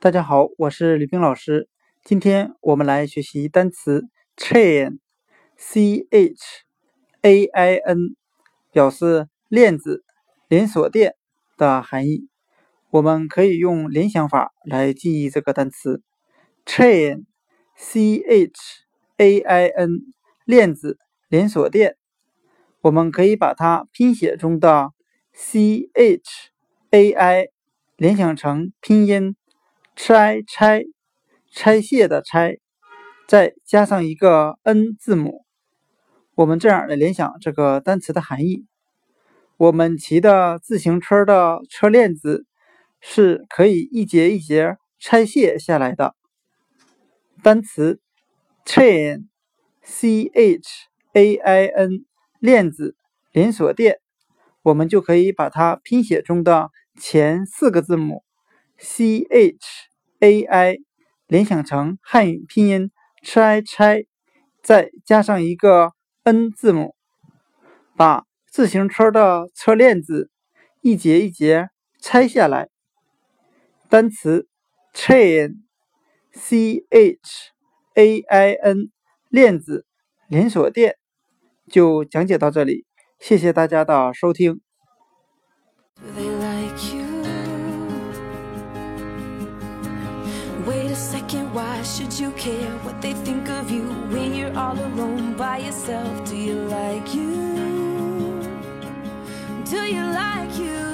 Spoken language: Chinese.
大家好，我是吕冰老师。今天我们来学习单词 chain，c h a i n，表示链子、连锁店的含义。我们可以用联想法来记忆这个单词 chain，c h a i n，链子、连锁店。我们可以把它拼写中的 c h a i 联想成拼音。拆拆拆卸的拆，再加上一个 n 字母，我们这样来联想这个单词的含义：我们骑的自行车的车链子是可以一节一节拆卸下来的。单词 chain，c h a i n，链子连锁店，我们就可以把它拼写中的前四个字母 c h。A i 联想成汉语拼音 ch i ch，，再加上一个 n 字母，把自行车的车链子一节一节拆下来。单词 chain，c h a i n，链子连锁店就讲解到这里，谢谢大家的收听。Wait a second, why should you care what they think of you when you're all alone by yourself? Do you like you? Do you like you?